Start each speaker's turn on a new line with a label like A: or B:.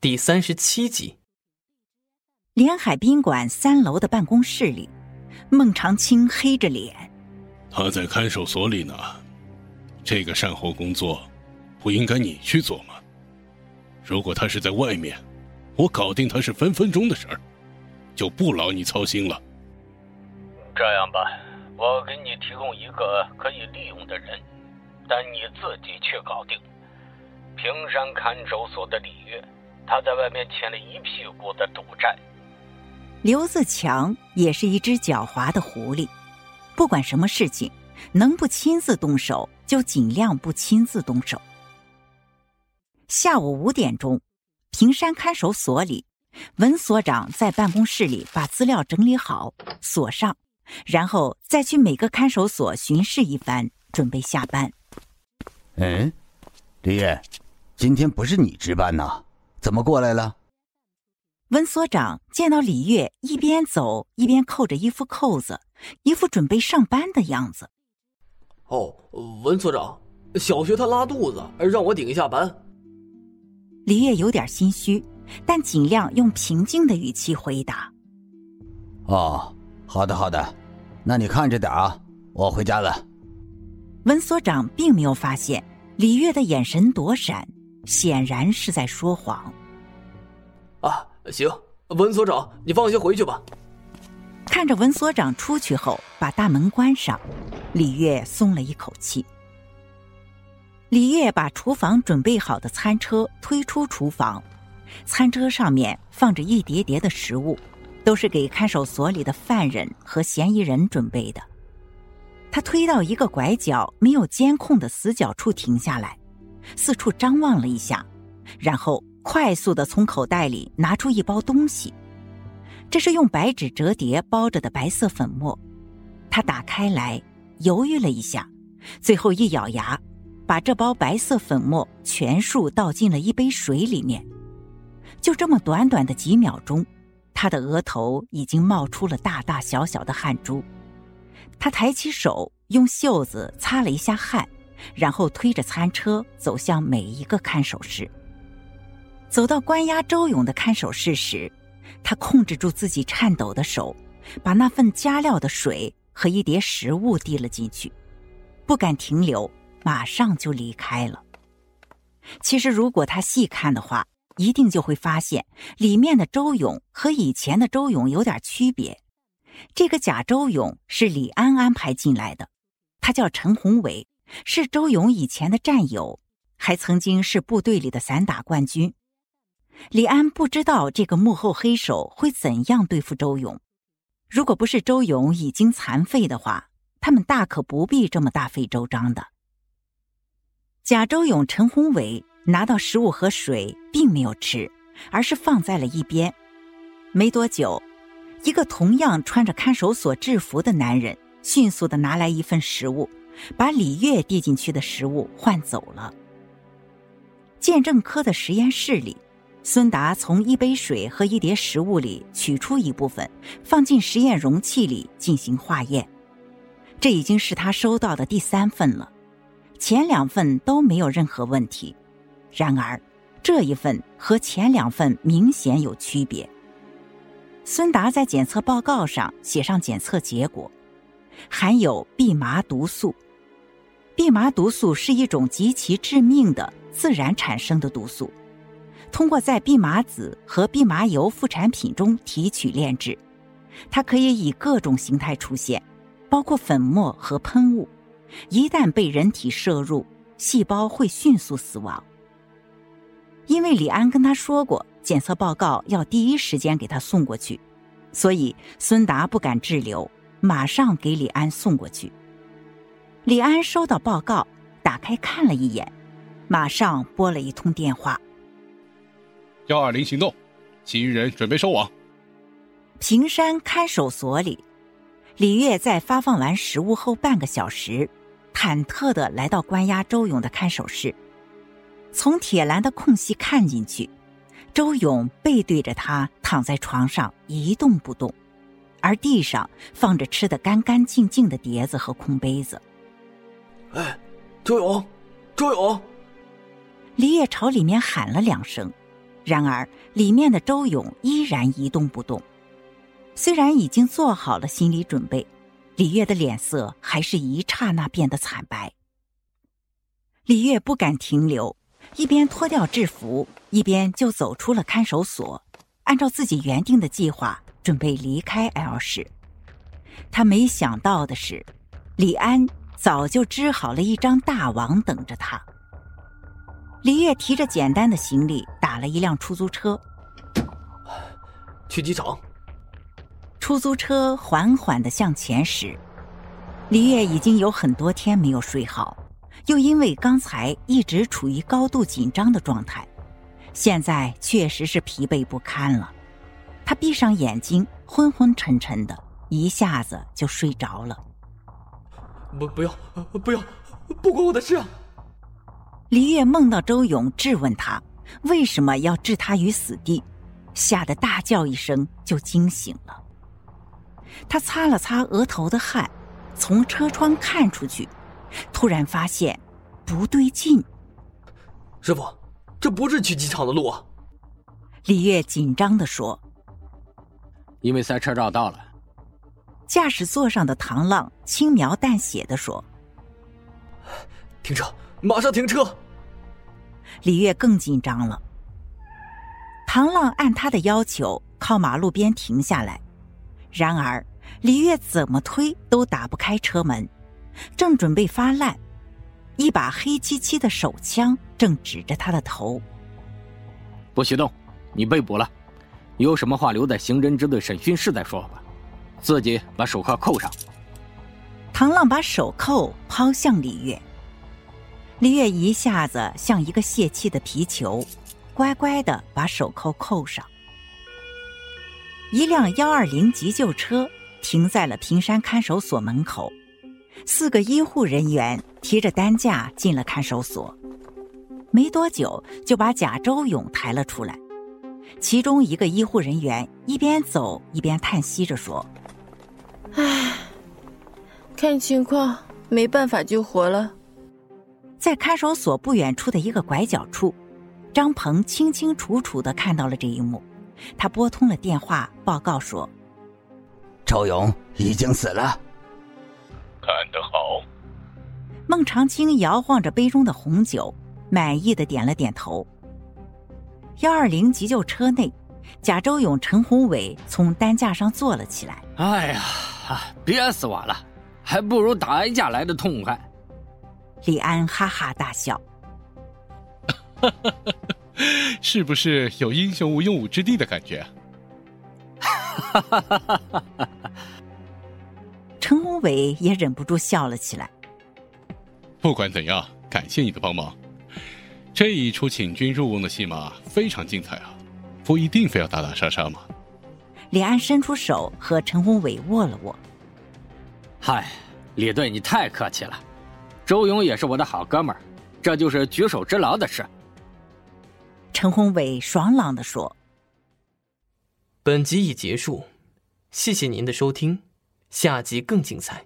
A: 第三十七集，
B: 连海宾馆三楼的办公室里，孟长青黑着脸。
C: 他在看守所里呢，这个善后工作，不应该你去做吗？如果他是在外面，我搞定他是分分钟的事儿，就不劳你操心了。
D: 这样吧，我给你提供一个可以利用的人，但你自己去搞定。平山看守所的李月。他在外面欠了一屁股的赌债。
B: 刘自强也是一只狡猾的狐狸，不管什么事情，能不亲自动手就尽量不亲自动手。下午五点钟，平山看守所里，文所长在办公室里把资料整理好，锁上，然后再去每个看守所巡视一番，准备下班。
E: 嗯，李艳，今天不是你值班呐？怎么过来了？
B: 温所长见到李月一边走一边扣着衣服扣子，一副准备上班的样子。
F: 哦，温所长，小学他拉肚子，让我顶一下班。
B: 李月有点心虚，但尽量用平静的语气回答：“
E: 哦，好的好的，那你看着点啊，我回家了。”
B: 温所长并没有发现李月的眼神躲闪。显然是在说谎。
F: 啊，行，文所长，你放心回去吧。
B: 看着文所长出去后把大门关上，李月松了一口气。李月把厨房准备好的餐车推出厨房，餐车上面放着一叠叠的食物，都是给看守所里的犯人和嫌疑人准备的。他推到一个拐角没有监控的死角处停下来。四处张望了一下，然后快速的从口袋里拿出一包东西，这是用白纸折叠包着的白色粉末。他打开来，犹豫了一下，最后一咬牙，把这包白色粉末全数倒进了一杯水里面。就这么短短的几秒钟，他的额头已经冒出了大大小小的汗珠。他抬起手，用袖子擦了一下汗。然后推着餐车走向每一个看守室。走到关押周勇的看守室时，他控制住自己颤抖的手，把那份加料的水和一碟食物递了进去，不敢停留，马上就离开了。其实，如果他细看的话，一定就会发现里面的周勇和以前的周勇有点区别。这个假周勇是李安安排进来的，他叫陈宏伟。是周勇以前的战友，还曾经是部队里的散打冠军。李安不知道这个幕后黑手会怎样对付周勇。如果不是周勇已经残废的话，他们大可不必这么大费周章的。贾周勇、陈宏伟拿到食物和水，并没有吃，而是放在了一边。没多久，一个同样穿着看守所制服的男人迅速的拿来一份食物。把李月递进去的食物换走了。鉴证科的实验室里，孙达从一杯水和一碟食物里取出一部分，放进实验容器里进行化验。这已经是他收到的第三份了，前两份都没有任何问题。然而，这一份和前两份明显有区别。孙达在检测报告上写上检测结果，含有蓖麻毒素。蓖麻毒素是一种极其致命的自然产生的毒素，通过在蓖麻籽和蓖麻油副产品中提取炼制，它可以以各种形态出现，包括粉末和喷雾。一旦被人体摄入，细胞会迅速死亡。因为李安跟他说过，检测报告要第一时间给他送过去，所以孙达不敢滞留，马上给李安送过去。李安收到报告，打开看了一眼，马上拨了一通电话。
C: 幺二零行动，其余人准备收网。
B: 平山看守所里，李月在发放完食物后半个小时，忐忑的来到关押周勇的看守室，从铁栏的空隙看进去，周勇背对着他躺在床上一动不动，而地上放着吃的干干净净的碟子和空杯子。
F: 哎，周勇，周勇！
B: 李烨朝里面喊了两声，然而里面的周勇依然一动不动。虽然已经做好了心理准备，李月的脸色还是一刹那变得惨白。李月不敢停留，一边脱掉制服，一边就走出了看守所，按照自己原定的计划准备离开 L 市。他没想到的是，李安早就织好了一张大网等着他。李月提着简单的行李，打了一辆出租车，
F: 去机场。
B: 出租车缓缓的向前驶，李月已经有很多天没有睡好，又因为刚才一直处于高度紧张的状态，现在确实是疲惫不堪了。他闭上眼睛，昏昏沉沉的，一下子就睡着了。
F: 不，不要，不要，不关我的事啊！
B: 李月梦到周勇质问他为什么要置他于死地，吓得大叫一声就惊醒了。他擦了擦额头的汗，从车窗看出去，突然发现不对劲。
F: 师傅，这不是去机场的路啊！
B: 李月紧张的说：“
A: 因为塞车绕道了。”
B: 驾驶座上的唐浪轻描淡写的说：“
F: 停车，马上停车！”
B: 李月更紧张了。唐浪按他的要求靠马路边停下来。然而，李月怎么推都打不开车门，正准备发烂，一把黑漆漆的手枪正指着他的头。
A: 不许动！你被捕了，有什么话留在刑侦支队审讯室再说吧。自己把手铐扣上。
B: 唐浪把手铐抛向李月，李月一下子像一个泄气的皮球，乖乖的把手铐扣上。一辆幺二零急救车停在了平山看守所门口，四个医护人员提着担架进了看守所，没多久就把贾周勇抬了出来。其中一个医护人员一边走一边叹息着说：“，
G: 看情况没办法救活了。”
B: 在看守所不远处的一个拐角处，张鹏清清楚楚的看到了这一幕。他拨通了电话，报告说：“
E: 周勇已经死了。”
C: 干得好！
B: 孟长青摇晃着杯中的红酒，满意的点了点头。幺二零急救车内，贾周勇、陈宏伟从担架上坐了起来。
A: 哎呀，憋死我了，还不如打一架来的痛快。
B: 李安哈哈大笑。
C: 哈哈哈。是不是有英雄无用武之地的感觉？
A: 哈哈哈哈哈！
B: 陈宏伟也忍不住笑了起来。
C: 不管怎样，感谢你的帮忙。这一出请君入瓮的戏码非常精彩啊！不一定非要打打杀杀嘛。
B: 李安伸出手和陈宏伟握了握。
A: 嗨，李队，你太客气了。周勇也是我的好哥们儿，这就是举手之劳的事。
B: 陈宏伟爽朗的说：“
F: 本集已结束，谢谢您的收听，下集更精彩。”